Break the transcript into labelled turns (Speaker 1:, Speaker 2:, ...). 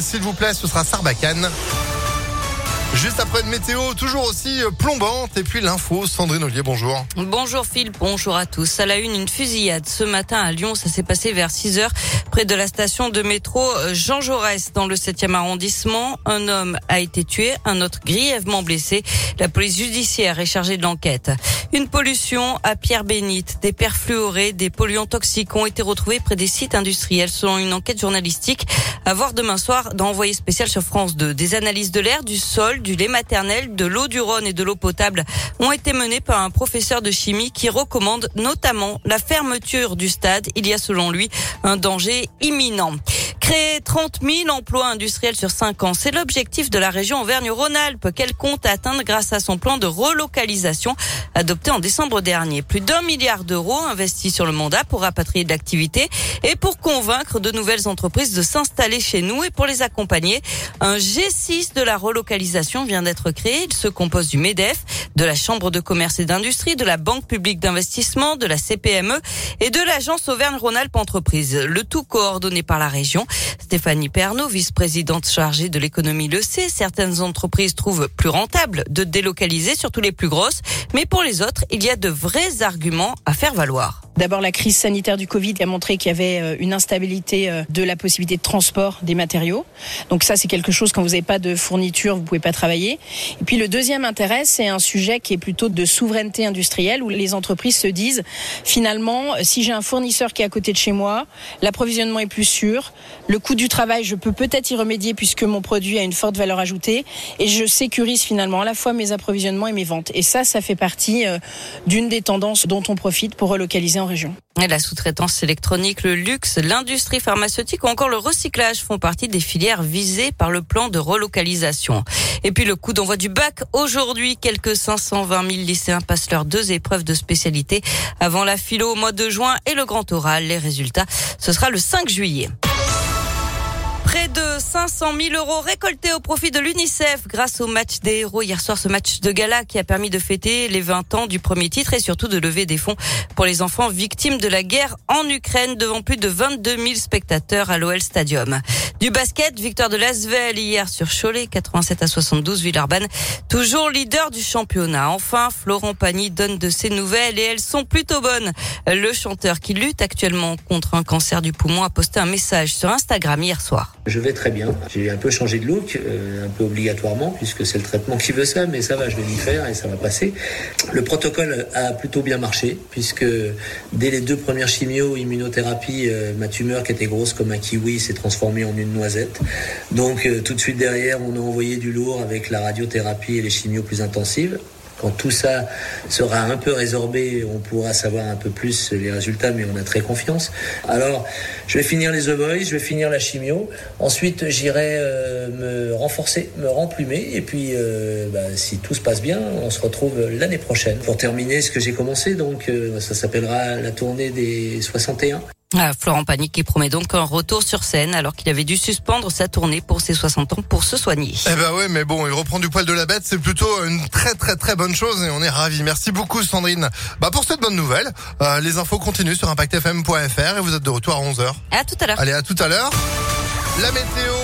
Speaker 1: S'il vous plaît, ce sera Sarbacane. Juste après une météo toujours aussi euh, plombante et puis l'info, Sandrine Ollier, bonjour.
Speaker 2: Bonjour Phil, bonjour à tous. À la une, une fusillade ce matin à Lyon, ça s'est passé vers 6 heures près de la station de métro euh, Jean Jaurès dans le 7e arrondissement. Un homme a été tué, un autre grièvement blessé. La police judiciaire est chargée de l'enquête. Une pollution à Pierre Bénite, des perfluorés, des polluants toxiques ont été retrouvés près des sites industriels selon une enquête journalistique à voir demain soir dans spécial sur France 2. Des analyses de l'air, du sol, du lait maternel, de l'eau du Rhône et de l'eau potable ont été menées par un professeur de chimie qui recommande notamment la fermeture du stade. Il y a selon lui un danger imminent. Créer 30 000 emplois industriels sur 5 ans, c'est l'objectif de la région Auvergne-Rhône-Alpes qu'elle compte atteindre grâce à son plan de relocalisation adopté en décembre dernier. Plus d'un milliard d'euros investis sur le mandat pour rapatrier de l'activité et pour convaincre de nouvelles entreprises de s'installer chez nous et pour les accompagner. Un G6 de la relocalisation vient d'être créé. Il se compose du MEDEF, de la Chambre de commerce et d'industrie, de la Banque publique d'investissement, de la CPME et de l'agence Auvergne-Rhône-Alpes Entreprises. Le tout coordonné par la région. Stéphanie Pernaud, vice-présidente chargée de l'économie, le sait. Certaines entreprises trouvent plus rentable de délocaliser, surtout les plus grosses. Mais pour les autres, il y a de vrais arguments à faire valoir.
Speaker 3: D'abord, la crise sanitaire du Covid a montré qu'il y avait euh, une instabilité euh, de la possibilité de transport des matériaux. Donc ça, c'est quelque chose quand vous n'avez pas de fourniture, vous pouvez pas travailler. Et puis le deuxième intérêt, c'est un sujet qui est plutôt de souveraineté industrielle où les entreprises se disent finalement, si j'ai un fournisseur qui est à côté de chez moi, l'approvisionnement est plus sûr, le coût du travail, je peux peut-être y remédier puisque mon produit a une forte valeur ajoutée et je sécurise finalement à la fois mes approvisionnements et mes ventes. Et ça, ça fait partie euh, d'une des tendances dont on profite pour relocaliser en région.
Speaker 2: la sous-traitance électronique, le luxe, l'industrie pharmaceutique ou encore le recyclage font partie des filières visées par le plan de relocalisation. Et puis le coup d'envoi du bac aujourd'hui, quelques 520 000 lycéens passent leurs deux épreuves de spécialité avant la philo au mois de juin et le grand oral. Les résultats, ce sera le 5 juillet. De 500 000 euros récoltés au profit de l'UNICEF grâce au match des héros hier soir, ce match de gala qui a permis de fêter les 20 ans du premier titre et surtout de lever des fonds pour les enfants victimes de la guerre en Ukraine devant plus de 22 000 spectateurs à l'OL Stadium. Du basket, victoire de l'Asvel hier sur Cholet, 87 à 72, Villeurbanne, toujours leader du championnat. Enfin, Florent Pagny donne de ses nouvelles et elles sont plutôt bonnes. Le chanteur qui lutte actuellement contre un cancer du poumon a posté un message sur Instagram hier soir.
Speaker 4: Je vais très bien. J'ai un peu changé de look, euh, un peu obligatoirement, puisque c'est le traitement qui veut ça, mais ça va, je vais m'y faire et ça va passer. Le protocole a plutôt bien marché, puisque dès les deux premières chimio, immunothérapie, euh, ma tumeur qui était grosse comme un kiwi s'est transformée en une noisette. Donc euh, tout de suite derrière, on a envoyé du lourd avec la radiothérapie et les chimios plus intensives. Quand tout ça sera un peu résorbé, on pourra savoir un peu plus les résultats, mais on a très confiance. Alors, je vais finir les Voice, je vais finir la chimio. Ensuite, j'irai euh, me renforcer, me remplumer. Et puis, euh, bah, si tout se passe bien, on se retrouve l'année prochaine pour terminer ce que j'ai commencé. Donc, euh, ça s'appellera la tournée des 61.
Speaker 2: Ah, Florent Panique qui promet donc un retour sur scène alors qu'il avait dû suspendre sa tournée pour ses 60 ans pour se soigner.
Speaker 1: Eh ben ouais, mais bon, il reprend du poil de la bête, c'est plutôt une très très très bonne chose et on est ravis. Merci beaucoup Sandrine. Bah pour cette bonne nouvelle, euh, les infos continuent sur impactfm.fr et vous êtes de retour à 11h.
Speaker 2: À tout à l'heure.
Speaker 1: Allez, à tout à l'heure. La météo